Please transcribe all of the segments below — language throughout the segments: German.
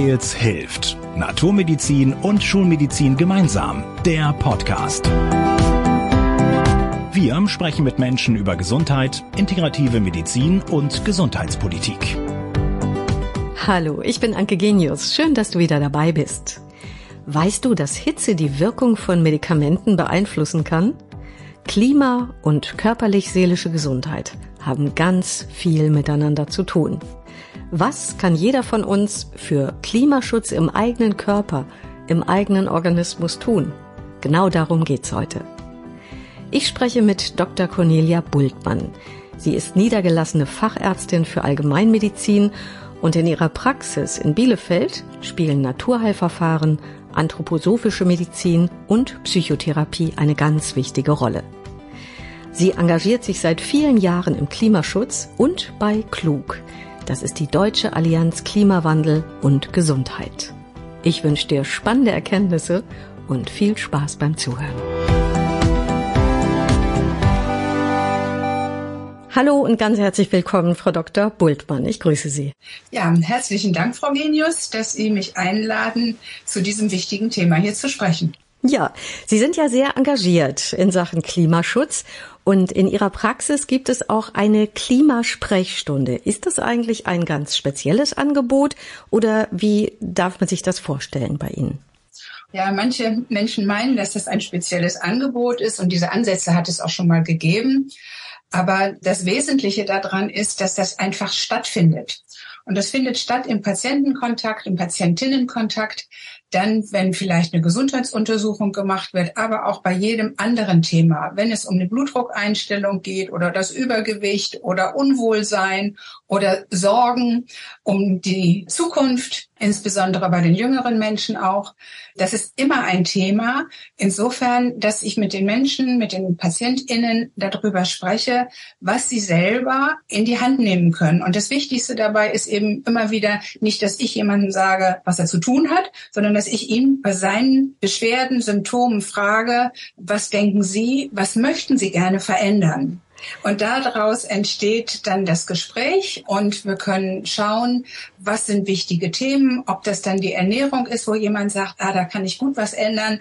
Styles hilft. Naturmedizin und Schulmedizin gemeinsam. Der Podcast. Wir sprechen mit Menschen über Gesundheit, integrative Medizin und Gesundheitspolitik. Hallo, ich bin Anke Genius. Schön, dass du wieder dabei bist. Weißt du, dass Hitze die Wirkung von Medikamenten beeinflussen kann? Klima und körperlich-seelische Gesundheit haben ganz viel miteinander zu tun. Was kann jeder von uns für Klimaschutz im eigenen Körper, im eigenen Organismus tun? Genau darum geht's heute. Ich spreche mit Dr. Cornelia Bultmann. Sie ist niedergelassene Fachärztin für Allgemeinmedizin und in ihrer Praxis in Bielefeld spielen Naturheilverfahren, anthroposophische Medizin und Psychotherapie eine ganz wichtige Rolle. Sie engagiert sich seit vielen Jahren im Klimaschutz und bei Klug. Das ist die Deutsche Allianz Klimawandel und Gesundheit. Ich wünsche dir spannende Erkenntnisse und viel Spaß beim Zuhören. Hallo und ganz herzlich willkommen, Frau Dr. Bultmann. Ich grüße Sie. Ja, herzlichen Dank, Frau Genius, dass Sie mich einladen, zu diesem wichtigen Thema hier zu sprechen. Ja, Sie sind ja sehr engagiert in Sachen Klimaschutz und in Ihrer Praxis gibt es auch eine Klimasprechstunde. Ist das eigentlich ein ganz spezielles Angebot oder wie darf man sich das vorstellen bei Ihnen? Ja, manche Menschen meinen, dass das ein spezielles Angebot ist und diese Ansätze hat es auch schon mal gegeben. Aber das Wesentliche daran ist, dass das einfach stattfindet. Und das findet statt im Patientenkontakt, im Patientinnenkontakt, dann, wenn vielleicht eine Gesundheitsuntersuchung gemacht wird, aber auch bei jedem anderen Thema, wenn es um eine Blutdruckeinstellung geht oder das Übergewicht oder Unwohlsein oder Sorgen um die Zukunft, insbesondere bei den jüngeren Menschen auch. Das ist immer ein Thema. Insofern, dass ich mit den Menschen, mit den PatientInnen darüber spreche, was sie selber in die Hand nehmen können. Und das Wichtigste dabei ist eben immer wieder nicht, dass ich jemandem sage, was er zu tun hat, sondern dass ich ihn bei seinen Beschwerden, Symptomen frage, was denken Sie, was möchten Sie gerne verändern? Und daraus entsteht dann das Gespräch und wir können schauen, was sind wichtige Themen, ob das dann die Ernährung ist, wo jemand sagt, ah, da kann ich gut was ändern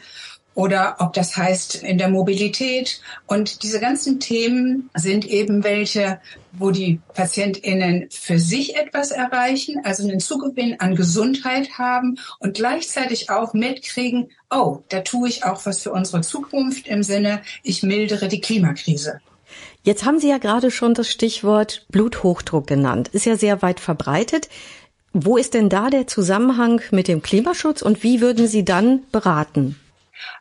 oder ob das heißt in der Mobilität. Und diese ganzen Themen sind eben welche, wo die PatientInnen für sich etwas erreichen, also einen Zugewinn an Gesundheit haben und gleichzeitig auch mitkriegen, oh, da tue ich auch was für unsere Zukunft im Sinne, ich mildere die Klimakrise. Jetzt haben Sie ja gerade schon das Stichwort Bluthochdruck genannt. Ist ja sehr weit verbreitet. Wo ist denn da der Zusammenhang mit dem Klimaschutz und wie würden Sie dann beraten?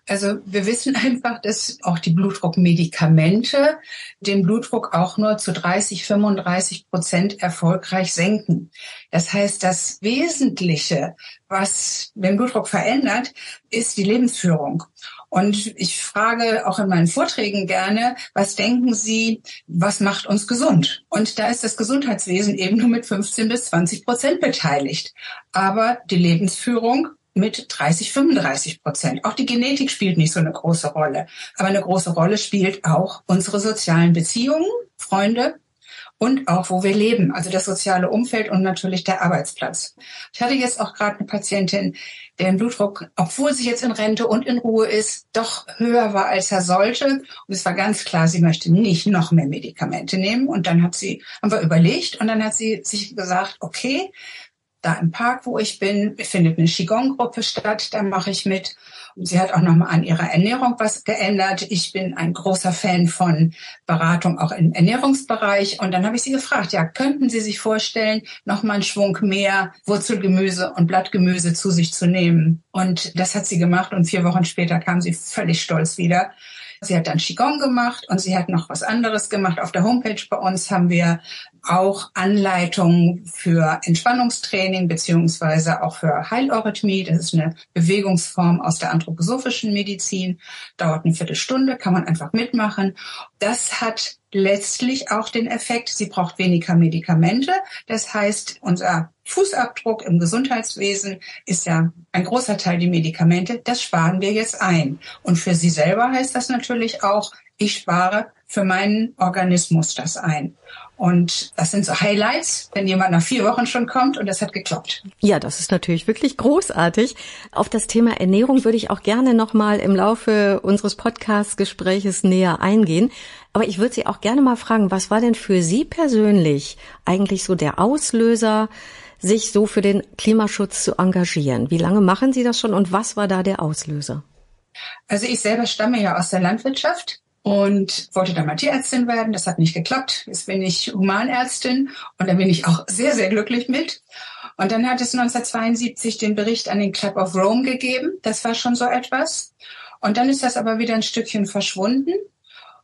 Also wir wissen einfach, dass auch die Blutdruckmedikamente den Blutdruck auch nur zu 30, 35 Prozent erfolgreich senken. Das heißt, das Wesentliche, was den Blutdruck verändert, ist die Lebensführung. Und ich frage auch in meinen Vorträgen gerne, was denken Sie, was macht uns gesund? Und da ist das Gesundheitswesen eben nur mit 15 bis 20 Prozent beteiligt. Aber die Lebensführung mit 30, 35 Prozent. Auch die Genetik spielt nicht so eine große Rolle. Aber eine große Rolle spielt auch unsere sozialen Beziehungen, Freunde, und auch wo wir leben, also das soziale Umfeld und natürlich der Arbeitsplatz. Ich hatte jetzt auch gerade eine Patientin, deren Blutdruck, obwohl sie jetzt in Rente und in Ruhe ist, doch höher war, als er sollte. Und es war ganz klar, sie möchte nicht noch mehr Medikamente nehmen. Und dann hat sie, haben wir überlegt und dann hat sie sich gesagt, okay, da im Park, wo ich bin, findet eine Qigong-Gruppe statt, da mache ich mit. Und sie hat auch nochmal an ihrer Ernährung was geändert. Ich bin ein großer Fan von Beratung auch im Ernährungsbereich. Und dann habe ich sie gefragt, ja, könnten Sie sich vorstellen, nochmal einen Schwung mehr Wurzelgemüse und Blattgemüse zu sich zu nehmen? Und das hat sie gemacht und vier Wochen später kam sie völlig stolz wieder Sie hat dann Qigong gemacht und sie hat noch was anderes gemacht. Auf der Homepage bei uns haben wir auch Anleitungen für Entspannungstraining beziehungsweise auch für Heileurythmie. Das ist eine Bewegungsform aus der anthroposophischen Medizin. Dauert eine Viertelstunde, kann man einfach mitmachen. Das hat letztlich auch den Effekt, sie braucht weniger Medikamente. Das heißt, unser Fußabdruck im Gesundheitswesen ist ja ein großer Teil die Medikamente. Das sparen wir jetzt ein. Und für sie selber heißt das natürlich auch, ich spare für meinen Organismus das ein. Und das sind so Highlights, wenn jemand nach vier Wochen schon kommt und das hat geklappt. Ja, das ist natürlich wirklich großartig. Auf das Thema Ernährung würde ich auch gerne nochmal im Laufe unseres Podcast-Gespräches näher eingehen. Aber ich würde Sie auch gerne mal fragen, was war denn für Sie persönlich eigentlich so der Auslöser, sich so für den Klimaschutz zu engagieren? Wie lange machen Sie das schon und was war da der Auslöser? Also ich selber stamme ja aus der Landwirtschaft und wollte dann mal Tierärztin werden. Das hat nicht geklappt. Jetzt bin ich Humanärztin und da bin ich auch sehr, sehr glücklich mit. Und dann hat es 1972 den Bericht an den Club of Rome gegeben. Das war schon so etwas. Und dann ist das aber wieder ein Stückchen verschwunden.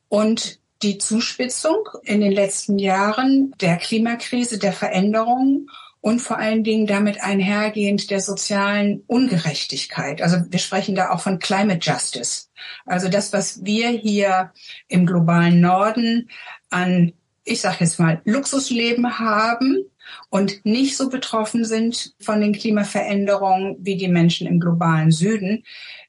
Und die Zuspitzung in den letzten Jahren der Klimakrise, der Veränderungen und vor allen Dingen damit einhergehend der sozialen Ungerechtigkeit. Also wir sprechen da auch von Climate Justice. Also das, was wir hier im globalen Norden an, ich sage jetzt mal, Luxusleben haben und nicht so betroffen sind von den Klimaveränderungen wie die Menschen im globalen Süden,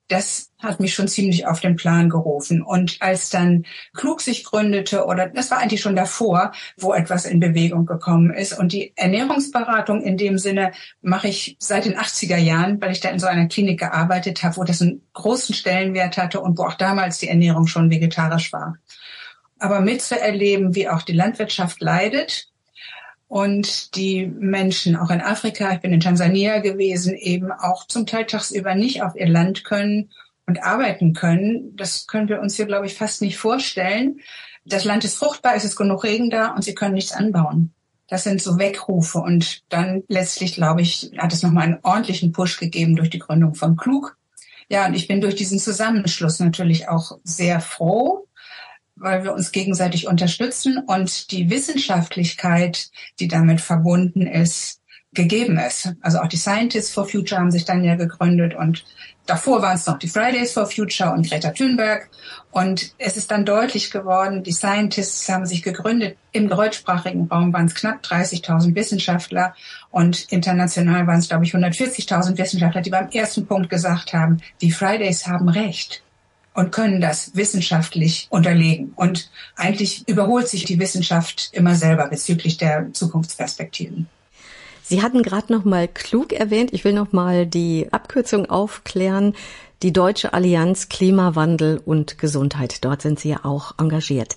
das hat mich schon ziemlich auf den Plan gerufen. Und als dann Klug sich gründete, oder das war eigentlich schon davor, wo etwas in Bewegung gekommen ist. Und die Ernährungsberatung in dem Sinne mache ich seit den 80er Jahren, weil ich da in so einer Klinik gearbeitet habe, wo das einen großen Stellenwert hatte und wo auch damals die Ernährung schon vegetarisch war. Aber mitzuerleben, wie auch die Landwirtschaft leidet, und die Menschen auch in Afrika, ich bin in Tansania gewesen, eben auch zum Teil tagsüber nicht auf ihr Land können und arbeiten können. Das können wir uns hier, glaube ich, fast nicht vorstellen. Das Land ist fruchtbar, es ist genug Regen da und sie können nichts anbauen. Das sind so Weckrufe. Und dann letztlich, glaube ich, hat es nochmal einen ordentlichen Push gegeben durch die Gründung von Klug. Ja, und ich bin durch diesen Zusammenschluss natürlich auch sehr froh, weil wir uns gegenseitig unterstützen und die Wissenschaftlichkeit, die damit verbunden ist, gegeben ist. Also auch die Scientists for Future haben sich dann ja gegründet und davor waren es noch die Fridays for Future und Greta Thunberg. Und es ist dann deutlich geworden, die Scientists haben sich gegründet. Im deutschsprachigen Raum waren es knapp 30.000 Wissenschaftler und international waren es, glaube ich, 140.000 Wissenschaftler, die beim ersten Punkt gesagt haben, die Fridays haben recht und können das wissenschaftlich unterlegen. Und eigentlich überholt sich die Wissenschaft immer selber bezüglich der Zukunftsperspektiven. Sie hatten gerade noch mal klug erwähnt. Ich will noch mal die Abkürzung aufklären. Die Deutsche Allianz Klimawandel und Gesundheit. Dort sind Sie ja auch engagiert.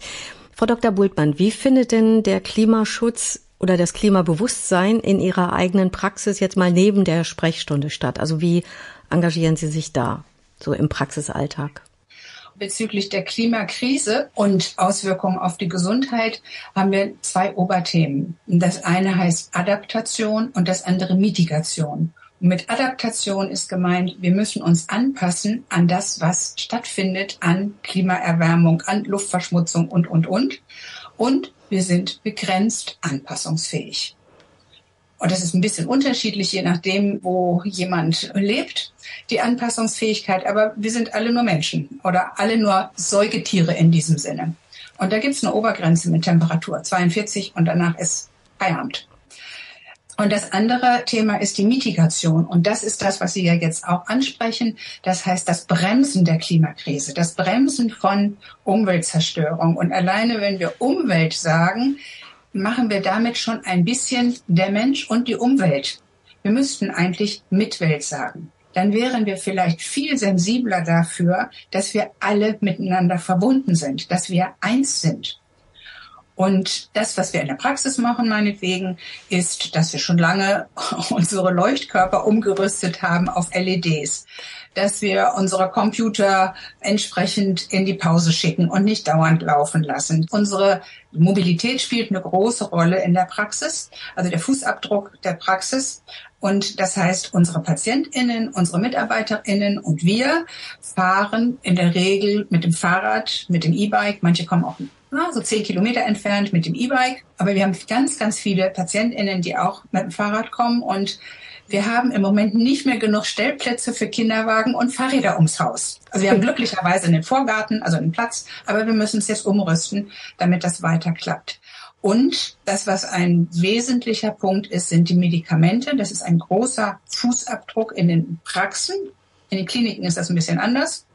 Frau Dr. Bultmann, wie findet denn der Klimaschutz oder das Klimabewusstsein in Ihrer eigenen Praxis jetzt mal neben der Sprechstunde statt? Also wie engagieren Sie sich da so im Praxisalltag? Bezüglich der Klimakrise und Auswirkungen auf die Gesundheit haben wir zwei Oberthemen. Das eine heißt Adaptation und das andere Mitigation. Und mit Adaptation ist gemeint, wir müssen uns anpassen an das, was stattfindet an Klimaerwärmung, an Luftverschmutzung und, und, und. Und wir sind begrenzt anpassungsfähig. Und das ist ein bisschen unterschiedlich, je nachdem, wo jemand lebt, die Anpassungsfähigkeit. Aber wir sind alle nur Menschen oder alle nur Säugetiere in diesem Sinne. Und da gibt es eine Obergrenze mit Temperatur 42 und danach ist Feierabend. Und das andere Thema ist die Mitigation. Und das ist das, was Sie ja jetzt auch ansprechen. Das heißt, das Bremsen der Klimakrise, das Bremsen von Umweltzerstörung. Und alleine, wenn wir Umwelt sagen, machen wir damit schon ein bisschen der Mensch und die Umwelt. Wir müssten eigentlich Mitwelt sagen. Dann wären wir vielleicht viel sensibler dafür, dass wir alle miteinander verbunden sind, dass wir eins sind. Und das, was wir in der Praxis machen, meinetwegen, ist, dass wir schon lange unsere Leuchtkörper umgerüstet haben auf LEDs dass wir unsere Computer entsprechend in die Pause schicken und nicht dauernd laufen lassen. Unsere Mobilität spielt eine große Rolle in der Praxis, also der Fußabdruck der Praxis. Und das heißt, unsere PatientInnen, unsere MitarbeiterInnen und wir fahren in der Regel mit dem Fahrrad, mit dem E-Bike. Manche kommen auch na, so zehn Kilometer entfernt mit dem E-Bike. Aber wir haben ganz, ganz viele PatientInnen, die auch mit dem Fahrrad kommen und wir haben im Moment nicht mehr genug Stellplätze für Kinderwagen und Fahrräder ums Haus. Also wir haben glücklicherweise einen Vorgarten, also einen Platz, aber wir müssen es jetzt umrüsten, damit das weiter klappt. Und das, was ein wesentlicher Punkt ist, sind die Medikamente. Das ist ein großer Fußabdruck in den Praxen. In den Kliniken ist das ein bisschen anders.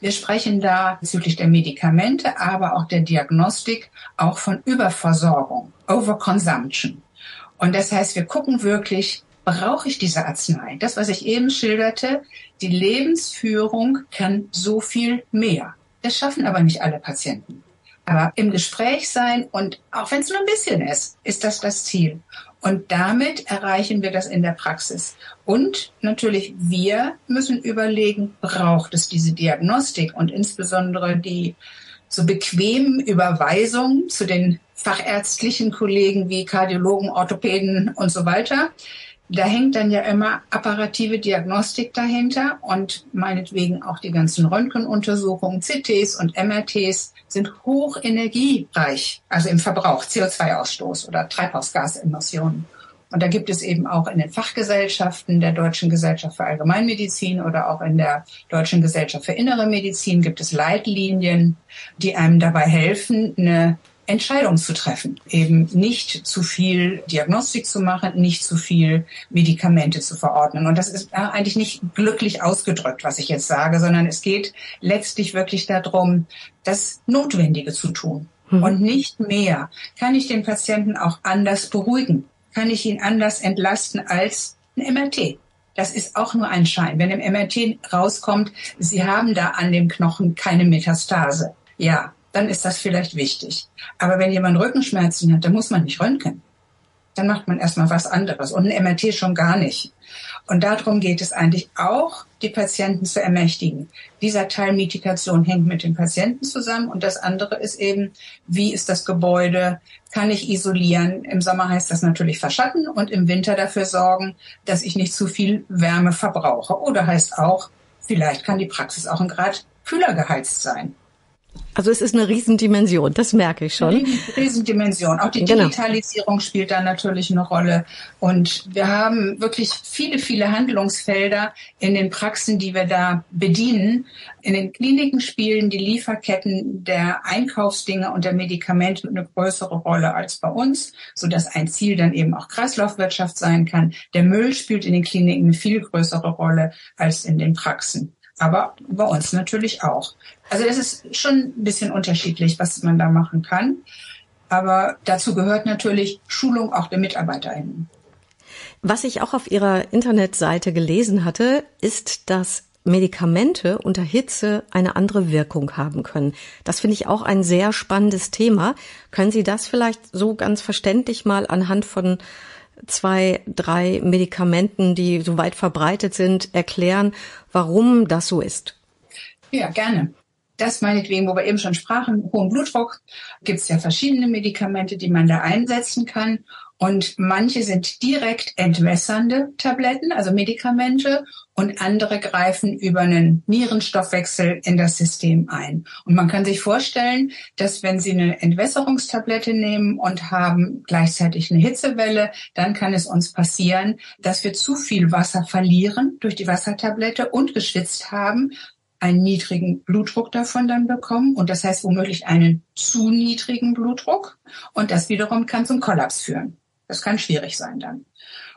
Wir sprechen da bezüglich der Medikamente, aber auch der Diagnostik auch von Überversorgung, Overconsumption. Und das heißt, wir gucken wirklich, brauche ich diese Arznei? Das, was ich eben schilderte, die Lebensführung kann so viel mehr. Das schaffen aber nicht alle Patienten. Aber im Gespräch sein und auch wenn es nur ein bisschen ist, ist das das Ziel. Und damit erreichen wir das in der Praxis. Und natürlich, wir müssen überlegen, braucht es diese Diagnostik und insbesondere die so bequemen Überweisungen zu den fachärztlichen Kollegen wie Kardiologen, Orthopäden und so weiter. Da hängt dann ja immer apparative Diagnostik dahinter und meinetwegen auch die ganzen Röntgenuntersuchungen, CTs und MRTs sind hochenergiereich, also im Verbrauch, CO2-Ausstoß oder Treibhausgasemissionen. Und da gibt es eben auch in den Fachgesellschaften der Deutschen Gesellschaft für Allgemeinmedizin oder auch in der Deutschen Gesellschaft für Innere Medizin gibt es Leitlinien, die einem dabei helfen, eine Entscheidungen zu treffen, eben nicht zu viel Diagnostik zu machen, nicht zu viel Medikamente zu verordnen. Und das ist eigentlich nicht glücklich ausgedrückt, was ich jetzt sage, sondern es geht letztlich wirklich darum, das Notwendige zu tun mhm. und nicht mehr. Kann ich den Patienten auch anders beruhigen? Kann ich ihn anders entlasten als ein MRT? Das ist auch nur ein Schein. Wenn im MRT rauskommt, Sie haben da an dem Knochen keine Metastase. Ja, dann ist das vielleicht wichtig. Aber wenn jemand Rückenschmerzen hat, dann muss man nicht röntgen. Dann macht man erstmal was anderes und ein MRT schon gar nicht. Und darum geht es eigentlich auch, die Patienten zu ermächtigen. Dieser Teil Mitigation hängt mit dem Patienten zusammen und das andere ist eben, wie ist das Gebäude, kann ich isolieren. Im Sommer heißt das natürlich verschatten und im Winter dafür sorgen, dass ich nicht zu viel Wärme verbrauche. Oder heißt auch, vielleicht kann die Praxis auch ein Grad kühler geheizt sein. Also es ist eine Riesendimension, das merke ich schon. Riesendimension. Auch die genau. Digitalisierung spielt da natürlich eine Rolle. Und wir haben wirklich viele, viele Handlungsfelder in den Praxen, die wir da bedienen. In den Kliniken spielen die Lieferketten der Einkaufsdinge und der Medikamente eine größere Rolle als bei uns, sodass ein Ziel dann eben auch Kreislaufwirtschaft sein kann. Der Müll spielt in den Kliniken eine viel größere Rolle als in den Praxen aber bei uns natürlich auch. Also es ist schon ein bisschen unterschiedlich, was man da machen kann. Aber dazu gehört natürlich Schulung auch der MitarbeiterInnen. Was ich auch auf Ihrer Internetseite gelesen hatte, ist, dass Medikamente unter Hitze eine andere Wirkung haben können. Das finde ich auch ein sehr spannendes Thema. Können Sie das vielleicht so ganz verständlich mal anhand von zwei, drei Medikamenten, die so weit verbreitet sind, erklären, warum das so ist? Ja, gerne. Das meinetwegen, wo wir eben schon sprachen, hohen Blutdruck, gibt es ja verschiedene Medikamente, die man da einsetzen kann. Und manche sind direkt entwässernde Tabletten, also Medikamente, und andere greifen über einen Nierenstoffwechsel in das System ein. Und man kann sich vorstellen, dass wenn Sie eine Entwässerungstablette nehmen und haben gleichzeitig eine Hitzewelle, dann kann es uns passieren, dass wir zu viel Wasser verlieren durch die Wassertablette und geschwitzt haben, einen niedrigen Blutdruck davon dann bekommen und das heißt womöglich einen zu niedrigen Blutdruck und das wiederum kann zum Kollaps führen. Das kann schwierig sein dann.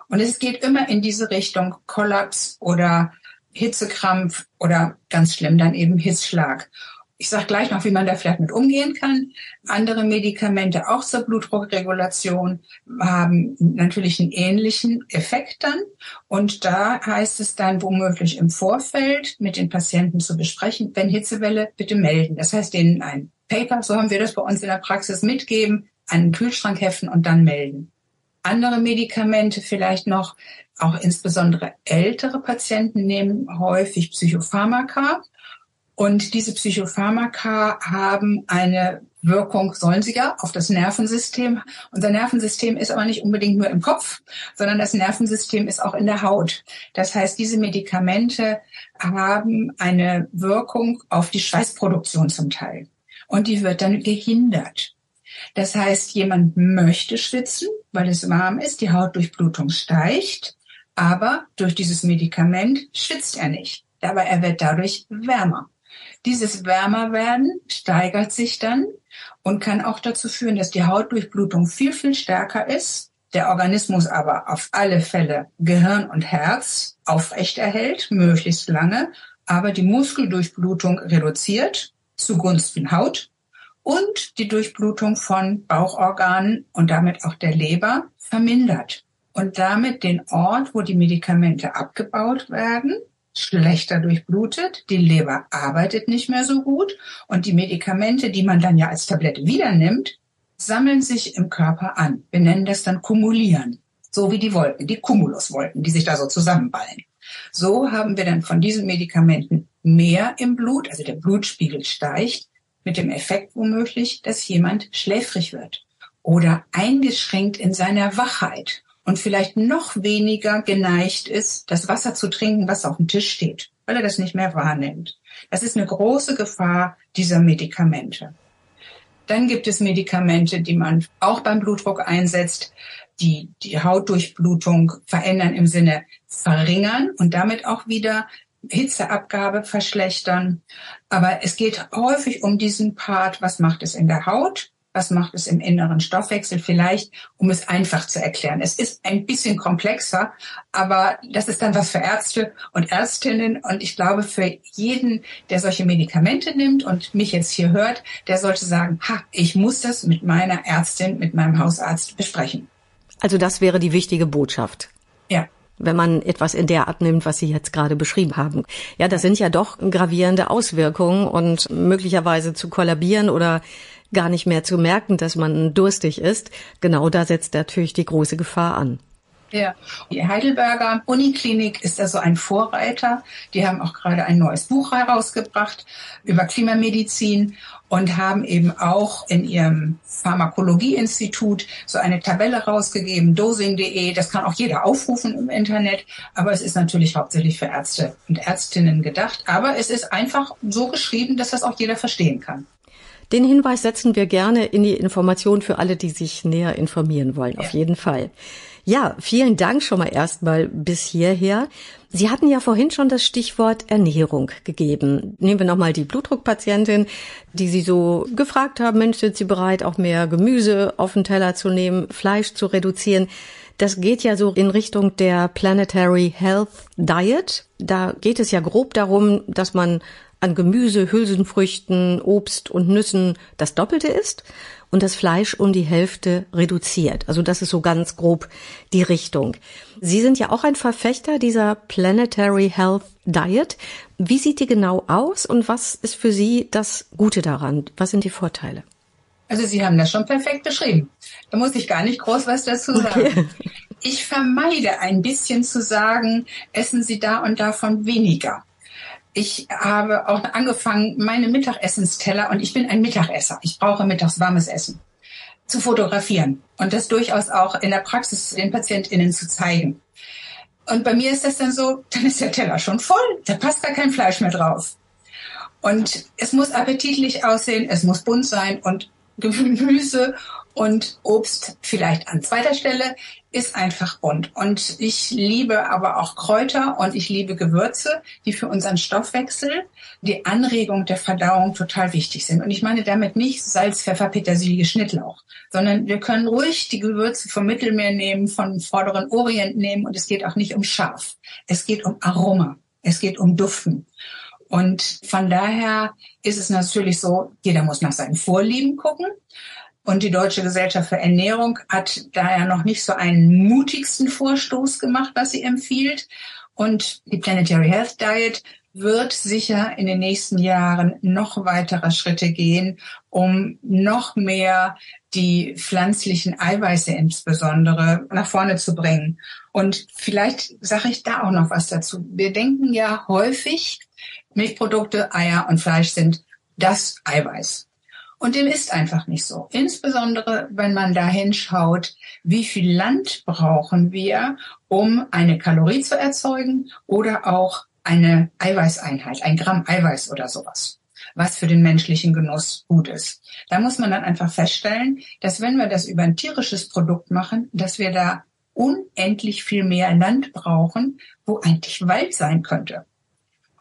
Und es geht immer in diese Richtung Kollaps oder Hitzekrampf oder ganz schlimm dann eben Hitzschlag. Ich sage gleich noch, wie man da vielleicht mit umgehen kann. Andere Medikamente auch zur Blutdruckregulation haben natürlich einen ähnlichen Effekt dann. Und da heißt es dann womöglich im Vorfeld mit den Patienten zu besprechen, wenn Hitzewelle, bitte melden. Das heißt, denen ein Paper, so haben wir das bei uns in der Praxis mitgeben, einen Kühlschrank heften und dann melden andere Medikamente vielleicht noch. Auch insbesondere ältere Patienten nehmen häufig Psychopharmaka. Und diese Psychopharmaka haben eine Wirkung, sollen sie ja, auf das Nervensystem. Unser Nervensystem ist aber nicht unbedingt nur im Kopf, sondern das Nervensystem ist auch in der Haut. Das heißt, diese Medikamente haben eine Wirkung auf die Schweißproduktion zum Teil. Und die wird dann gehindert. Das heißt, jemand möchte schwitzen, weil es warm ist, die Hautdurchblutung steigt, aber durch dieses Medikament schwitzt er nicht. Aber er wird dadurch wärmer. Dieses Wärmerwerden steigert sich dann und kann auch dazu führen, dass die Hautdurchblutung viel, viel stärker ist, der Organismus aber auf alle Fälle Gehirn und Herz aufrechterhält, möglichst lange aber die Muskeldurchblutung reduziert zugunsten Haut und die Durchblutung von Bauchorganen und damit auch der Leber vermindert und damit den Ort, wo die Medikamente abgebaut werden, schlechter durchblutet, die Leber arbeitet nicht mehr so gut und die Medikamente, die man dann ja als Tablette wieder nimmt, sammeln sich im Körper an. Wir nennen das dann kumulieren, so wie die Wolken, die Cumuluswolken, die sich da so zusammenballen. So haben wir dann von diesen Medikamenten mehr im Blut, also der Blutspiegel steigt, mit dem Effekt womöglich, dass jemand schläfrig wird oder eingeschränkt in seiner Wachheit und vielleicht noch weniger geneigt ist, das Wasser zu trinken, was auf dem Tisch steht, weil er das nicht mehr wahrnimmt. Das ist eine große Gefahr dieser Medikamente. Dann gibt es Medikamente, die man auch beim Blutdruck einsetzt, die die Hautdurchblutung verändern im Sinne verringern und damit auch wieder Hitzeabgabe verschlechtern. Aber es geht häufig um diesen Part, was macht es in der Haut was macht es im inneren Stoffwechsel vielleicht, um es einfach zu erklären. Es ist ein bisschen komplexer, aber das ist dann was für Ärzte und Ärztinnen und ich glaube für jeden, der solche Medikamente nimmt und mich jetzt hier hört, der sollte sagen, ha, ich muss das mit meiner Ärztin, mit meinem Hausarzt besprechen. Also das wäre die wichtige Botschaft. Ja wenn man etwas in der Art nimmt, was Sie jetzt gerade beschrieben haben. Ja, das sind ja doch gravierende Auswirkungen und möglicherweise zu kollabieren oder gar nicht mehr zu merken, dass man durstig ist. Genau da setzt natürlich die große Gefahr an. Ja, die Heidelberger Uniklinik ist also ein Vorreiter. Die haben auch gerade ein neues Buch herausgebracht über Klimamedizin und haben eben auch in ihrem Pharmakologieinstitut so eine Tabelle rausgegeben, dosing.de. Das kann auch jeder aufrufen im Internet, aber es ist natürlich hauptsächlich für Ärzte und Ärztinnen gedacht. Aber es ist einfach so geschrieben, dass das auch jeder verstehen kann. Den Hinweis setzen wir gerne in die Information für alle, die sich näher informieren wollen. Ja. Auf jeden Fall. Ja, vielen Dank schon mal erstmal bis hierher. Sie hatten ja vorhin schon das Stichwort Ernährung gegeben. Nehmen wir nochmal die Blutdruckpatientin, die Sie so gefragt haben, Mensch, sind Sie bereit, auch mehr Gemüse auf den Teller zu nehmen, Fleisch zu reduzieren? Das geht ja so in Richtung der Planetary Health Diet. Da geht es ja grob darum, dass man an Gemüse, Hülsenfrüchten, Obst und Nüssen das Doppelte isst und das Fleisch um die Hälfte reduziert. Also das ist so ganz grob die Richtung. Sie sind ja auch ein Verfechter dieser Planetary Health Diet. Wie sieht die genau aus und was ist für Sie das Gute daran? Was sind die Vorteile? Also Sie haben das schon perfekt beschrieben. Da muss ich gar nicht groß was dazu sagen. Okay. Ich vermeide ein bisschen zu sagen, essen Sie da und davon weniger ich habe auch angefangen, meine Mittagessensteller, und ich bin ein Mittagesser, ich brauche mittags warmes Essen, zu fotografieren und das durchaus auch in der Praxis den PatientInnen zu zeigen. Und bei mir ist das dann so, dann ist der Teller schon voll, da passt gar kein Fleisch mehr drauf. Und es muss appetitlich aussehen, es muss bunt sein und Gemüse und Obst vielleicht an zweiter Stelle ist einfach bunt. Und ich liebe aber auch Kräuter und ich liebe Gewürze, die für unseren Stoffwechsel, die Anregung der Verdauung total wichtig sind. Und ich meine damit nicht Salz, Pfeffer, Petersilie, Schnittlauch, sondern wir können ruhig die Gewürze vom Mittelmeer nehmen, vom vorderen Orient nehmen und es geht auch nicht um scharf. Es geht um Aroma. Es geht um Duften. Und von daher ist es natürlich so, jeder muss nach seinen Vorlieben gucken. Und die Deutsche Gesellschaft für Ernährung hat daher noch nicht so einen mutigsten Vorstoß gemacht, was sie empfiehlt. Und die Planetary Health Diet wird sicher in den nächsten Jahren noch weitere Schritte gehen, um noch mehr die pflanzlichen Eiweiße insbesondere nach vorne zu bringen. Und vielleicht sage ich da auch noch was dazu. Wir denken ja häufig, Milchprodukte, Eier und Fleisch sind das Eiweiß. Und dem ist einfach nicht so. Insbesondere, wenn man da hinschaut, wie viel Land brauchen wir, um eine Kalorie zu erzeugen oder auch eine Eiweißeinheit, ein Gramm Eiweiß oder sowas, was für den menschlichen Genuss gut ist. Da muss man dann einfach feststellen, dass wenn wir das über ein tierisches Produkt machen, dass wir da unendlich viel mehr Land brauchen, wo eigentlich Wald sein könnte.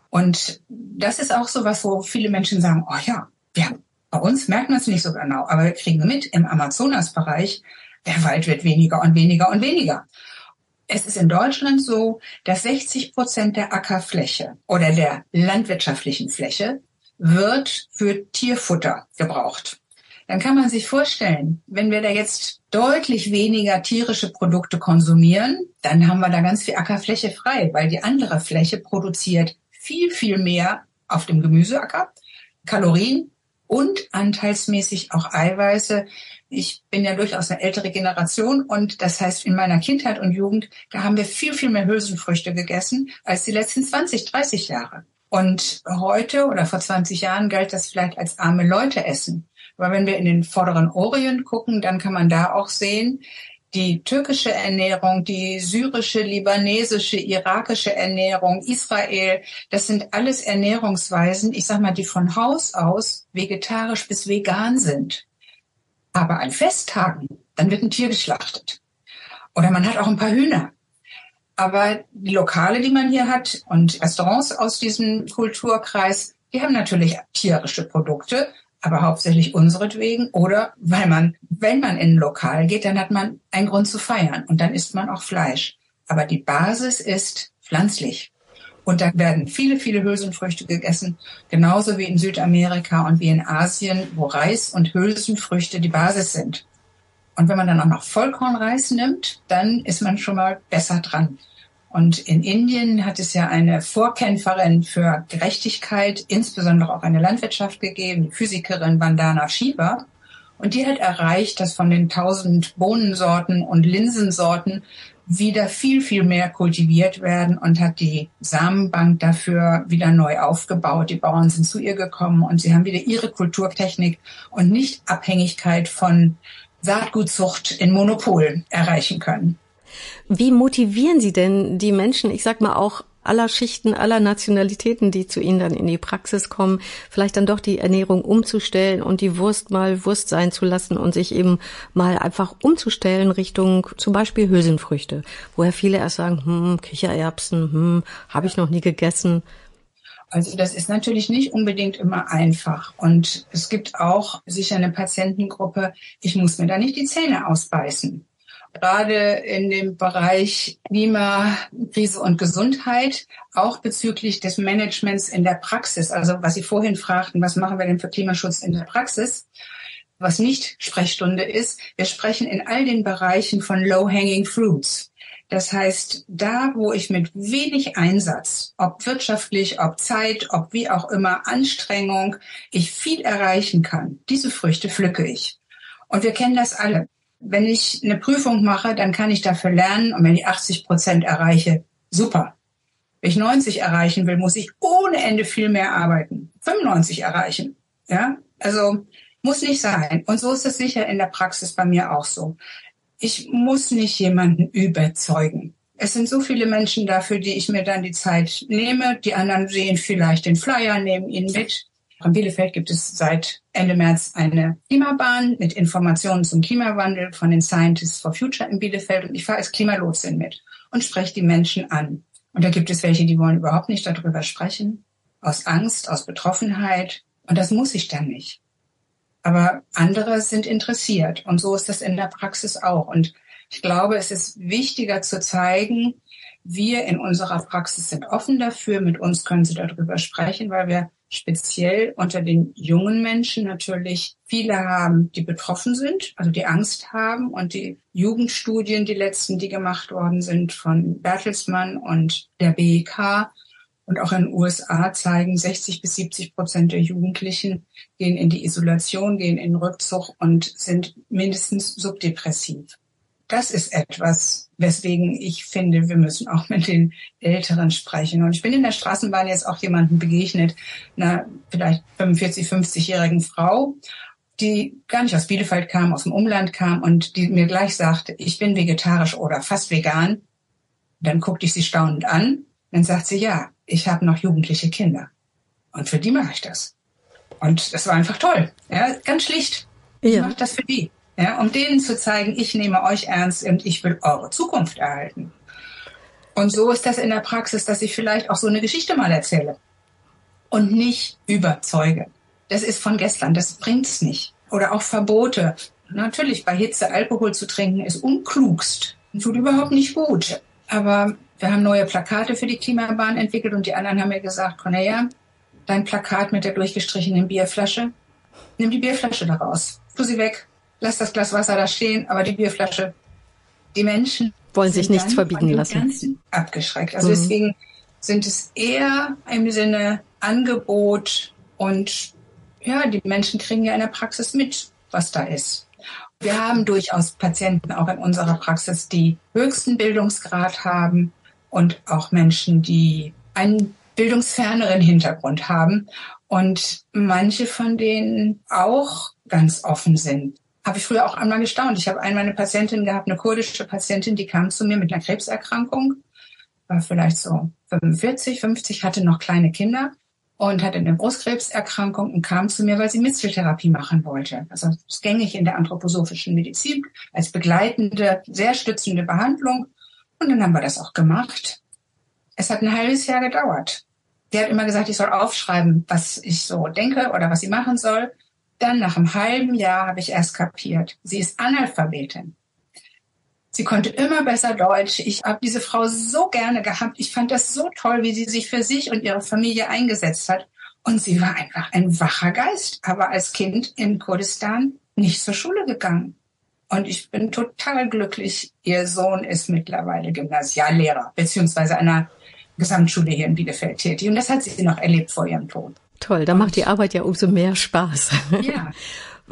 Und das ist auch so was, wo viele Menschen sagen, oh ja, wir haben bei uns merkt man es nicht so genau, aber wir kriegen mit, im Amazonasbereich, der Wald wird weniger und weniger und weniger. Es ist in Deutschland so, dass 60 Prozent der Ackerfläche oder der landwirtschaftlichen Fläche wird für Tierfutter gebraucht. Dann kann man sich vorstellen, wenn wir da jetzt deutlich weniger tierische Produkte konsumieren, dann haben wir da ganz viel Ackerfläche frei, weil die andere Fläche produziert viel, viel mehr auf dem Gemüseacker, Kalorien und anteilsmäßig auch Eiweiße. Ich bin ja durchaus eine ältere Generation und das heißt, in meiner Kindheit und Jugend, da haben wir viel, viel mehr Hülsenfrüchte gegessen als die letzten 20, 30 Jahre. Und heute oder vor 20 Jahren galt das vielleicht als arme Leute essen. Aber wenn wir in den vorderen Orient gucken, dann kann man da auch sehen, die türkische Ernährung, die syrische, libanesische, irakische Ernährung, Israel, das sind alles Ernährungsweisen, ich sag mal, die von Haus aus vegetarisch bis vegan sind. Aber an Festtagen, dann wird ein Tier geschlachtet. Oder man hat auch ein paar Hühner. Aber die Lokale, die man hier hat und Restaurants aus diesem Kulturkreis, die haben natürlich tierische Produkte, aber hauptsächlich unseretwegen oder weil man, wenn man in ein Lokal geht, dann hat man einen Grund zu feiern und dann isst man auch Fleisch. Aber die Basis ist pflanzlich. Und da werden viele, viele Hülsenfrüchte gegessen, genauso wie in Südamerika und wie in Asien, wo Reis und Hülsenfrüchte die Basis sind. Und wenn man dann auch noch Vollkornreis nimmt, dann ist man schon mal besser dran. Und in Indien hat es ja eine Vorkämpferin für Gerechtigkeit, insbesondere auch eine Landwirtschaft gegeben, die Physikerin Vandana Shiva. Und die hat erreicht, dass von den tausend Bohnensorten und Linsensorten wieder viel, viel mehr kultiviert werden und hat die Samenbank dafür wieder neu aufgebaut. Die Bauern sind zu ihr gekommen und sie haben wieder ihre Kulturtechnik und nicht Abhängigkeit von Saatgutzucht in Monopol erreichen können. Wie motivieren Sie denn die Menschen, ich sag mal auch aller Schichten, aller Nationalitäten, die zu Ihnen dann in die Praxis kommen, vielleicht dann doch die Ernährung umzustellen und die Wurst mal Wurst sein zu lassen und sich eben mal einfach umzustellen Richtung zum Beispiel Hülsenfrüchte, woher viele erst sagen, hm, Kichererbsen, hm, habe ich noch nie gegessen. Also das ist natürlich nicht unbedingt immer einfach. Und es gibt auch sicher eine Patientengruppe, ich muss mir da nicht die Zähne ausbeißen gerade in dem Bereich Klima, Krise und Gesundheit, auch bezüglich des Managements in der Praxis. Also was Sie vorhin fragten, was machen wir denn für Klimaschutz in der Praxis? Was nicht Sprechstunde ist, wir sprechen in all den Bereichen von low-hanging fruits. Das heißt, da, wo ich mit wenig Einsatz, ob wirtschaftlich, ob Zeit, ob wie auch immer Anstrengung, ich viel erreichen kann, diese Früchte pflücke ich. Und wir kennen das alle. Wenn ich eine Prüfung mache, dann kann ich dafür lernen und wenn ich 80 Prozent erreiche, super. Wenn ich 90 erreichen will, muss ich ohne Ende viel mehr arbeiten. 95 erreichen. Ja, also muss nicht sein. Und so ist es sicher in der Praxis bei mir auch so. Ich muss nicht jemanden überzeugen. Es sind so viele Menschen dafür, die ich mir dann die Zeit nehme. Die anderen sehen vielleicht den Flyer, nehmen ihn mit. In Bielefeld gibt es seit Ende März eine Klimabahn mit Informationen zum Klimawandel von den Scientists for Future in Bielefeld und ich fahre als Klimalotsin mit und spreche die Menschen an. Und da gibt es welche, die wollen überhaupt nicht darüber sprechen, aus Angst, aus Betroffenheit. Und das muss ich dann nicht. Aber andere sind interessiert. Und so ist das in der Praxis auch. Und ich glaube, es ist wichtiger zu zeigen, wir in unserer Praxis sind offen dafür. Mit uns können Sie darüber sprechen, weil wir speziell unter den jungen Menschen natürlich viele haben, die betroffen sind, also die Angst haben und die Jugendstudien, die letzten, die gemacht worden sind von Bertelsmann und der BEK und auch in den USA zeigen, 60 bis 70 Prozent der Jugendlichen gehen in die Isolation, gehen in Rückzug und sind mindestens subdepressiv. Das ist etwas, weswegen ich finde, wir müssen auch mit den Älteren sprechen. Und ich bin in der Straßenbahn jetzt auch jemandem begegnet, einer vielleicht 45, 50-jährigen Frau, die gar nicht aus Bielefeld kam, aus dem Umland kam und die mir gleich sagte, ich bin vegetarisch oder fast vegan. Dann guckte ich sie staunend an. Dann sagt sie, ja, ich habe noch jugendliche Kinder. Und für die mache ich das. Und das war einfach toll. Ja, ganz schlicht. Ich ja. mache das für die ja, um denen zu zeigen, ich nehme euch ernst und ich will eure Zukunft erhalten. Und so ist das in der Praxis, dass ich vielleicht auch so eine Geschichte mal erzähle und nicht überzeuge. Das ist von gestern, das bringt's nicht. Oder auch Verbote. Natürlich, bei Hitze Alkohol zu trinken ist unklugst und tut überhaupt nicht gut. aber wir haben neue Plakate für die Klimabahn entwickelt und die anderen haben mir gesagt, Cornelia, dein Plakat mit der durchgestrichenen Bierflasche, nimm die Bierflasche daraus, tu sie weg, lass das Glas Wasser da stehen, aber die Bierflasche, die Menschen wollen sich nichts verbieten lassen. Abgeschreckt. Also mhm. deswegen sind es eher im Sinne Angebot und ja, die Menschen kriegen ja in der Praxis mit, was da ist. Wir haben durchaus Patienten auch in unserer Praxis, die höchsten Bildungsgrad haben und auch Menschen, die einen bildungsferneren Hintergrund haben und manche von denen auch ganz offen sind. Habe ich früher auch einmal gestaunt. Ich habe einmal eine Patientin gehabt, eine kurdische Patientin, die kam zu mir mit einer Krebserkrankung, war vielleicht so 45, 50, hatte noch kleine Kinder und hatte eine Brustkrebserkrankung und kam zu mir, weil sie Misteltherapie machen wollte. Also das ist gängig in der anthroposophischen Medizin als begleitende, sehr stützende Behandlung. Und dann haben wir das auch gemacht. Es hat ein halbes Jahr gedauert. Die hat immer gesagt, ich soll aufschreiben, was ich so denke oder was sie machen soll. Dann nach einem halben Jahr habe ich erst kapiert. Sie ist Analphabetin. Sie konnte immer besser Deutsch. Ich habe diese Frau so gerne gehabt. Ich fand das so toll, wie sie sich für sich und ihre Familie eingesetzt hat. Und sie war einfach ein wacher Geist, aber als Kind in Kurdistan nicht zur Schule gegangen. Und ich bin total glücklich. Ihr Sohn ist mittlerweile Gymnasiallehrer, beziehungsweise einer Gesamtschule hier in Bielefeld tätig. Und das hat sie noch erlebt vor ihrem Tod. Toll, da macht die Arbeit ja umso mehr Spaß. Ja.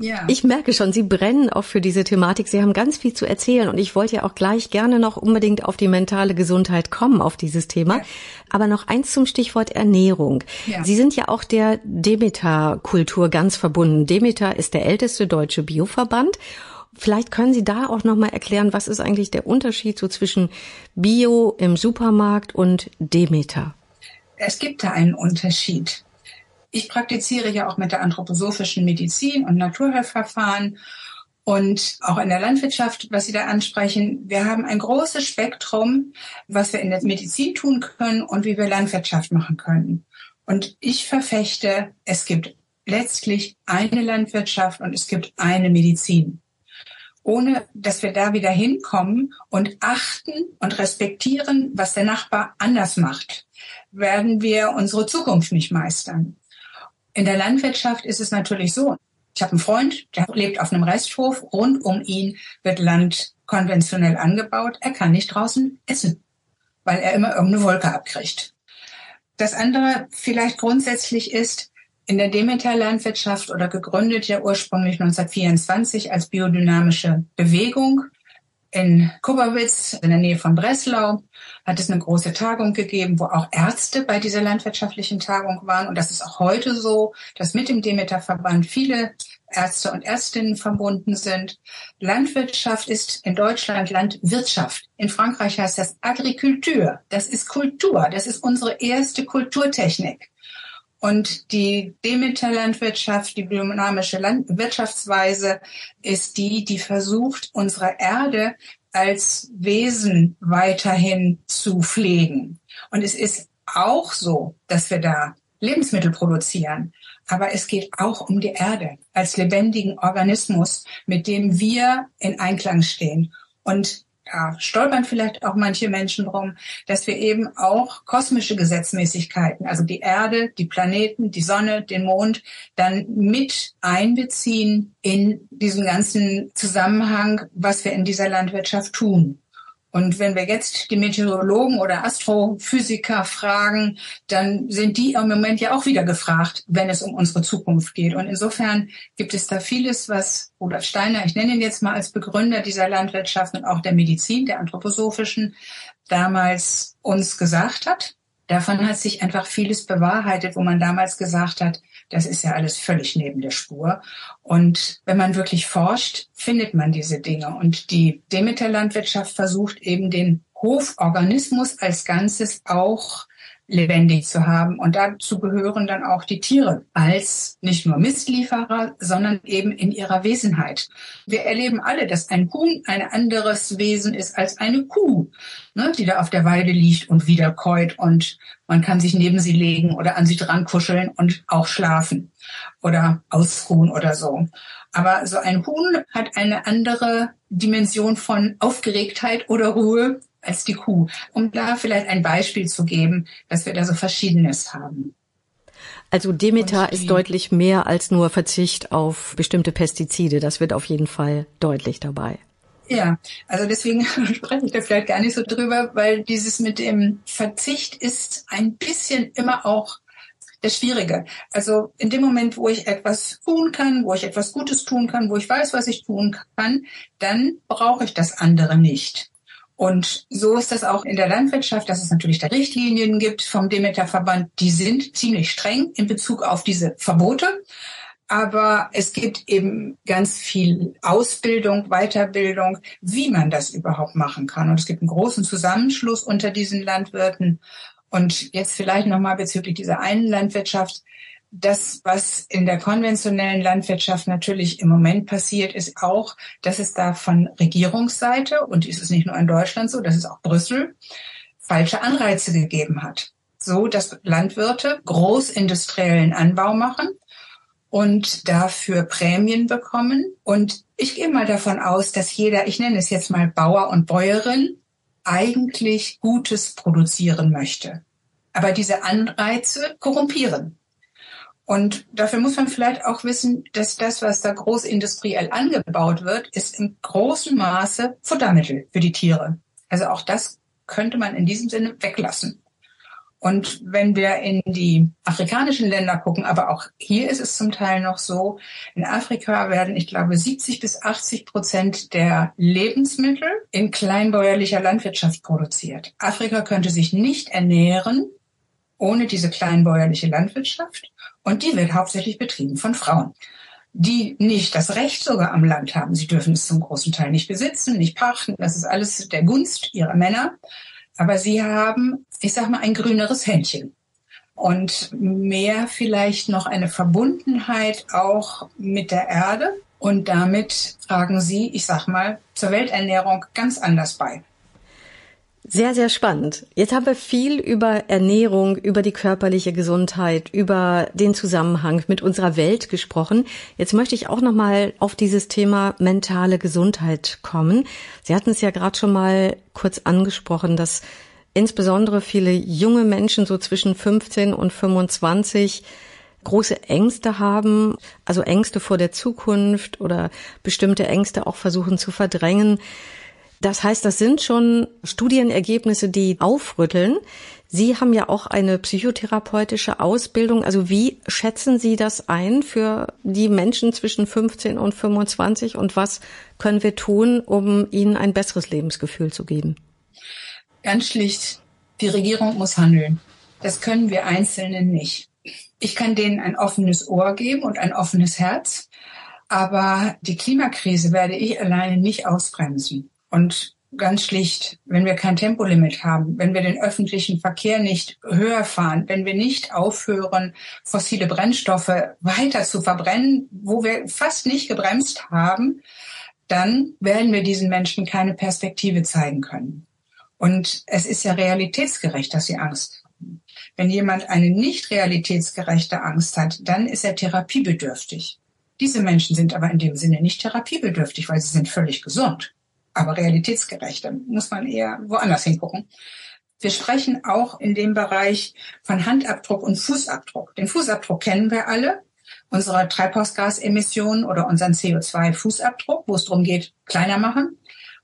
Ja. Ich merke schon, Sie brennen auch für diese Thematik. Sie haben ganz viel zu erzählen und ich wollte ja auch gleich gerne noch unbedingt auf die mentale Gesundheit kommen, auf dieses Thema. Ja. Aber noch eins zum Stichwort Ernährung. Ja. Sie sind ja auch der Demeter-Kultur ganz verbunden. Demeter ist der älteste deutsche Bioverband. Vielleicht können Sie da auch noch mal erklären, was ist eigentlich der Unterschied so zwischen Bio im Supermarkt und Demeter? Es gibt da einen Unterschied. Ich praktiziere ja auch mit der anthroposophischen Medizin und Naturheilverfahren und auch in der Landwirtschaft, was Sie da ansprechen. Wir haben ein großes Spektrum, was wir in der Medizin tun können und wie wir Landwirtschaft machen können. Und ich verfechte, es gibt letztlich eine Landwirtschaft und es gibt eine Medizin. Ohne dass wir da wieder hinkommen und achten und respektieren, was der Nachbar anders macht, werden wir unsere Zukunft nicht meistern. In der Landwirtschaft ist es natürlich so. Ich habe einen Freund, der lebt auf einem Resthof. Rund um ihn wird Land konventionell angebaut. Er kann nicht draußen essen, weil er immer irgendeine Wolke abkriegt. Das andere vielleicht grundsätzlich ist, in der Demeter-Landwirtschaft oder gegründet ja ursprünglich 1924 als biodynamische Bewegung in Kubawitz in der Nähe von Breslau hat es eine große Tagung gegeben, wo auch Ärzte bei dieser landwirtschaftlichen Tagung waren. Und das ist auch heute so, dass mit dem Demeter-Verband viele Ärzte und Ärztinnen verbunden sind. Landwirtschaft ist in Deutschland Landwirtschaft. In Frankreich heißt das Agrikultur. Das ist Kultur. Das ist unsere erste Kulturtechnik. Und die Demeter-Landwirtschaft, die biodynamische Wirtschaftsweise ist die, die versucht, unsere Erde als Wesen weiterhin zu pflegen. Und es ist auch so, dass wir da Lebensmittel produzieren. Aber es geht auch um die Erde als lebendigen Organismus, mit dem wir in Einklang stehen. Und da stolpern vielleicht auch manche Menschen drum, dass wir eben auch kosmische Gesetzmäßigkeiten, also die Erde, die Planeten, die Sonne, den Mond, dann mit einbeziehen in diesen ganzen Zusammenhang, was wir in dieser Landwirtschaft tun. Und wenn wir jetzt die Meteorologen oder Astrophysiker fragen, dann sind die im Moment ja auch wieder gefragt, wenn es um unsere Zukunft geht. Und insofern gibt es da vieles, was Rudolf Steiner, ich nenne ihn jetzt mal als Begründer dieser Landwirtschaft und auch der Medizin, der anthroposophischen, damals uns gesagt hat. Davon hat sich einfach vieles bewahrheitet, wo man damals gesagt hat, das ist ja alles völlig neben der Spur. Und wenn man wirklich forscht, findet man diese Dinge. Und die Demeter-Landwirtschaft versucht eben den Hoforganismus als Ganzes auch lebendig zu haben. Und dazu gehören dann auch die Tiere als nicht nur Mistlieferer, sondern eben in ihrer Wesenheit. Wir erleben alle, dass ein Huhn ein anderes Wesen ist als eine Kuh, ne, die da auf der Weide liegt und wieder käut und man kann sich neben sie legen oder an sie dran kuscheln und auch schlafen oder ausruhen oder so. Aber so ein Huhn hat eine andere Dimension von Aufgeregtheit oder Ruhe als die Kuh. Um da vielleicht ein Beispiel zu geben, dass wir da so Verschiedenes haben. Also Demeter ist deutlich mehr als nur Verzicht auf bestimmte Pestizide. Das wird auf jeden Fall deutlich dabei. Ja, also deswegen spreche ich da vielleicht gar nicht so drüber, weil dieses mit dem Verzicht ist ein bisschen immer auch das Schwierige. Also in dem Moment, wo ich etwas tun kann, wo ich etwas Gutes tun kann, wo ich weiß, was ich tun kann, dann brauche ich das andere nicht. Und so ist das auch in der Landwirtschaft, dass es natürlich da Richtlinien gibt vom Demeter-Verband, die sind ziemlich streng in Bezug auf diese Verbote. Aber es gibt eben ganz viel Ausbildung, Weiterbildung, wie man das überhaupt machen kann. Und es gibt einen großen Zusammenschluss unter diesen Landwirten. Und jetzt vielleicht nochmal bezüglich dieser einen Landwirtschaft das, was in der konventionellen Landwirtschaft natürlich im Moment passiert, ist auch, dass es da von Regierungsseite, und ist es nicht nur in Deutschland so, das ist auch Brüssel, falsche Anreize gegeben hat. So, dass Landwirte großindustriellen Anbau machen und dafür Prämien bekommen. Und ich gehe mal davon aus, dass jeder, ich nenne es jetzt mal Bauer und Bäuerin, eigentlich Gutes produzieren möchte. Aber diese Anreize korrumpieren. Und dafür muss man vielleicht auch wissen, dass das, was da großindustriell angebaut wird, ist im großen Maße Futtermittel für die Tiere. Also auch das könnte man in diesem Sinne weglassen. Und wenn wir in die afrikanischen Länder gucken, aber auch hier ist es zum Teil noch so, in Afrika werden, ich glaube, 70 bis 80 Prozent der Lebensmittel in kleinbäuerlicher Landwirtschaft produziert. Afrika könnte sich nicht ernähren ohne diese kleinbäuerliche Landwirtschaft. Und die wird hauptsächlich betrieben von Frauen, die nicht das Recht sogar am Land haben. Sie dürfen es zum großen Teil nicht besitzen, nicht pachten. Das ist alles der Gunst ihrer Männer. Aber sie haben, ich sag mal, ein grüneres Händchen. Und mehr vielleicht noch eine Verbundenheit auch mit der Erde. Und damit tragen sie, ich sag mal, zur Welternährung ganz anders bei. Sehr, sehr spannend. Jetzt haben wir viel über Ernährung, über die körperliche Gesundheit, über den Zusammenhang mit unserer Welt gesprochen. Jetzt möchte ich auch noch mal auf dieses Thema mentale Gesundheit kommen. Sie hatten es ja gerade schon mal kurz angesprochen, dass insbesondere viele junge Menschen so zwischen 15 und 25 große Ängste haben, also Ängste vor der Zukunft oder bestimmte Ängste auch versuchen zu verdrängen. Das heißt, das sind schon Studienergebnisse, die aufrütteln. Sie haben ja auch eine psychotherapeutische Ausbildung. Also wie schätzen Sie das ein für die Menschen zwischen 15 und 25 und was können wir tun, um ihnen ein besseres Lebensgefühl zu geben? Ganz schlicht, die Regierung muss handeln. Das können wir Einzelnen nicht. Ich kann denen ein offenes Ohr geben und ein offenes Herz, aber die Klimakrise werde ich alleine nicht ausbremsen. Und ganz schlicht, wenn wir kein Tempolimit haben, wenn wir den öffentlichen Verkehr nicht höher fahren, wenn wir nicht aufhören, fossile Brennstoffe weiter zu verbrennen, wo wir fast nicht gebremst haben, dann werden wir diesen Menschen keine Perspektive zeigen können. Und es ist ja realitätsgerecht, dass sie Angst haben. Wenn jemand eine nicht realitätsgerechte Angst hat, dann ist er therapiebedürftig. Diese Menschen sind aber in dem Sinne nicht therapiebedürftig, weil sie sind völlig gesund aber realitätsgerecht. Dann muss man eher woanders hingucken. Wir sprechen auch in dem Bereich von Handabdruck und Fußabdruck. Den Fußabdruck kennen wir alle, unsere Treibhausgasemissionen oder unseren CO2-Fußabdruck, wo es darum geht, kleiner machen.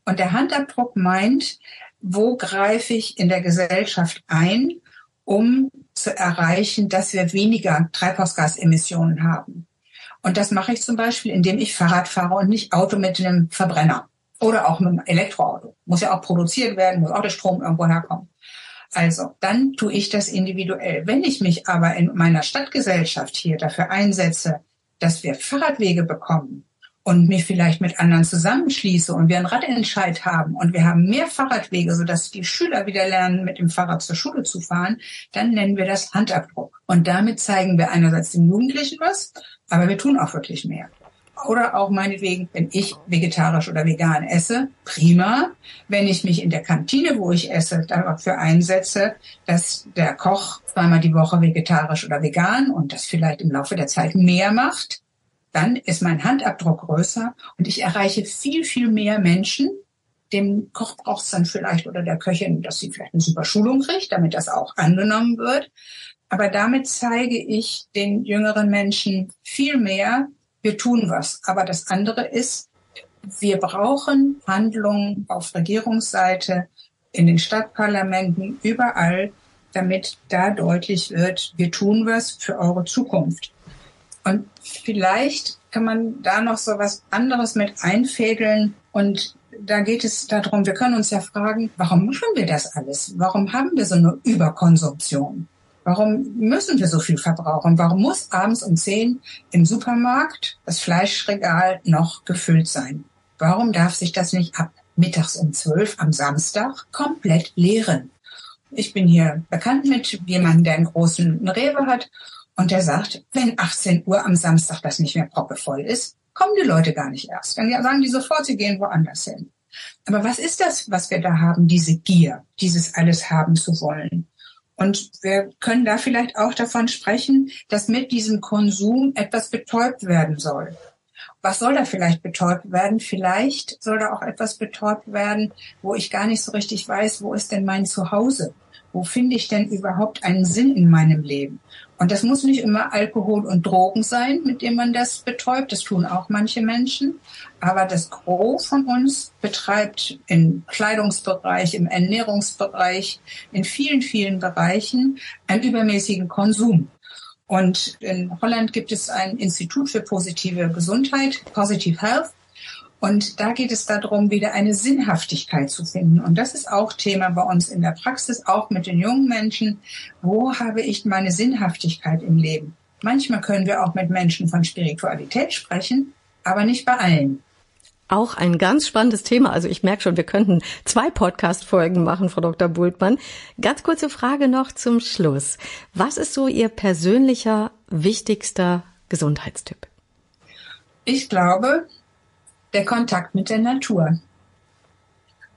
Und der Handabdruck meint, wo greife ich in der Gesellschaft ein, um zu erreichen, dass wir weniger Treibhausgasemissionen haben. Und das mache ich zum Beispiel, indem ich Fahrrad fahre und nicht Auto mit einem Verbrenner. Oder auch mit einem Elektroauto. Muss ja auch produziert werden, muss auch der Strom irgendwo herkommen. Also, dann tue ich das individuell. Wenn ich mich aber in meiner Stadtgesellschaft hier dafür einsetze, dass wir Fahrradwege bekommen und mich vielleicht mit anderen zusammenschließe und wir einen Radentscheid haben und wir haben mehr Fahrradwege, sodass die Schüler wieder lernen, mit dem Fahrrad zur Schule zu fahren, dann nennen wir das Handabdruck. Und damit zeigen wir einerseits den Jugendlichen was, aber wir tun auch wirklich mehr. Oder auch meinetwegen, wenn ich vegetarisch oder vegan esse, prima. Wenn ich mich in der Kantine, wo ich esse, dafür einsetze, dass der Koch zweimal die Woche vegetarisch oder vegan und das vielleicht im Laufe der Zeit mehr macht, dann ist mein Handabdruck größer und ich erreiche viel, viel mehr Menschen Dem Koch braucht es dann vielleicht oder der Köchin, dass sie vielleicht eine super Schulung kriegt, damit das auch angenommen wird. Aber damit zeige ich den jüngeren Menschen viel mehr, wir tun was. Aber das andere ist, wir brauchen Handlungen auf Regierungsseite, in den Stadtparlamenten, überall, damit da deutlich wird, wir tun was für eure Zukunft. Und vielleicht kann man da noch so was anderes mit einfädeln. Und da geht es darum, wir können uns ja fragen, warum machen wir das alles? Warum haben wir so eine Überkonsumtion? Warum müssen wir so viel verbrauchen? Warum muss abends um zehn im Supermarkt das Fleischregal noch gefüllt sein? Warum darf sich das nicht ab mittags um zwölf am Samstag komplett leeren? Ich bin hier bekannt mit jemandem, der einen großen Rewe hat und der sagt, wenn 18 Uhr am Samstag das nicht mehr proppevoll ist, kommen die Leute gar nicht erst. Dann sagen die sofort, sie gehen woanders hin. Aber was ist das, was wir da haben, diese Gier, dieses alles haben zu wollen? Und wir können da vielleicht auch davon sprechen, dass mit diesem Konsum etwas betäubt werden soll. Was soll da vielleicht betäubt werden? Vielleicht soll da auch etwas betäubt werden, wo ich gar nicht so richtig weiß, wo ist denn mein Zuhause? Wo finde ich denn überhaupt einen Sinn in meinem Leben? Und das muss nicht immer Alkohol und Drogen sein, mit dem man das betäubt. Das tun auch manche Menschen. Aber das Gros von uns betreibt im Kleidungsbereich, im Ernährungsbereich, in vielen, vielen Bereichen einen übermäßigen Konsum. Und in Holland gibt es ein Institut für positive Gesundheit, Positive Health. Und da geht es darum, wieder eine Sinnhaftigkeit zu finden. Und das ist auch Thema bei uns in der Praxis, auch mit den jungen Menschen. Wo habe ich meine Sinnhaftigkeit im Leben? Manchmal können wir auch mit Menschen von Spiritualität sprechen, aber nicht bei allen. Auch ein ganz spannendes Thema. Also ich merke schon, wir könnten zwei Podcast-Folgen machen, Frau Dr. Bultmann. Ganz kurze Frage noch zum Schluss. Was ist so Ihr persönlicher, wichtigster Gesundheitstipp? Ich glaube, der Kontakt mit der Natur.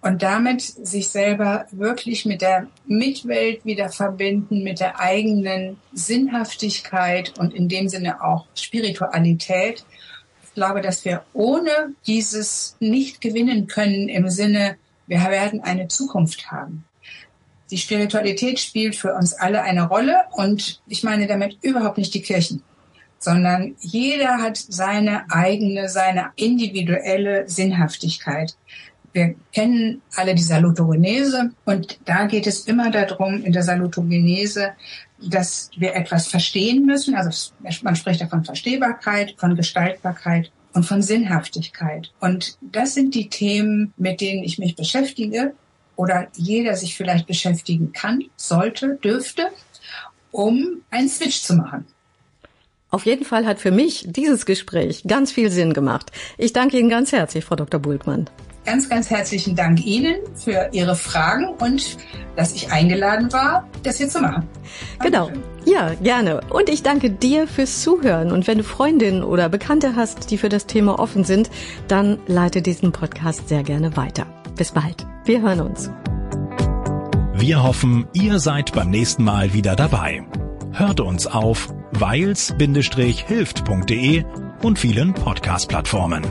Und damit sich selber wirklich mit der Mitwelt wieder verbinden, mit der eigenen Sinnhaftigkeit und in dem Sinne auch Spiritualität. Ich glaube, dass wir ohne dieses nicht gewinnen können im Sinne, wir werden eine Zukunft haben. Die Spiritualität spielt für uns alle eine Rolle und ich meine damit überhaupt nicht die Kirchen sondern jeder hat seine eigene, seine individuelle Sinnhaftigkeit. Wir kennen alle die Salutogenese und da geht es immer darum, in der Salutogenese, dass wir etwas verstehen müssen. Also man spricht da von Verstehbarkeit, von Gestaltbarkeit und von Sinnhaftigkeit. Und das sind die Themen, mit denen ich mich beschäftige oder jeder sich vielleicht beschäftigen kann, sollte, dürfte, um einen Switch zu machen. Auf jeden Fall hat für mich dieses Gespräch ganz viel Sinn gemacht. Ich danke Ihnen ganz herzlich, Frau Dr. Bultmann. Ganz, ganz herzlichen Dank Ihnen für Ihre Fragen und dass ich eingeladen war, das hier zu machen. Genau. Ja, gerne. Und ich danke dir fürs Zuhören. Und wenn du Freundinnen oder Bekannte hast, die für das Thema offen sind, dann leite diesen Podcast sehr gerne weiter. Bis bald. Wir hören uns. Wir hoffen, ihr seid beim nächsten Mal wieder dabei. Hört uns auf weils-hilft.de und vielen Podcast-Plattformen.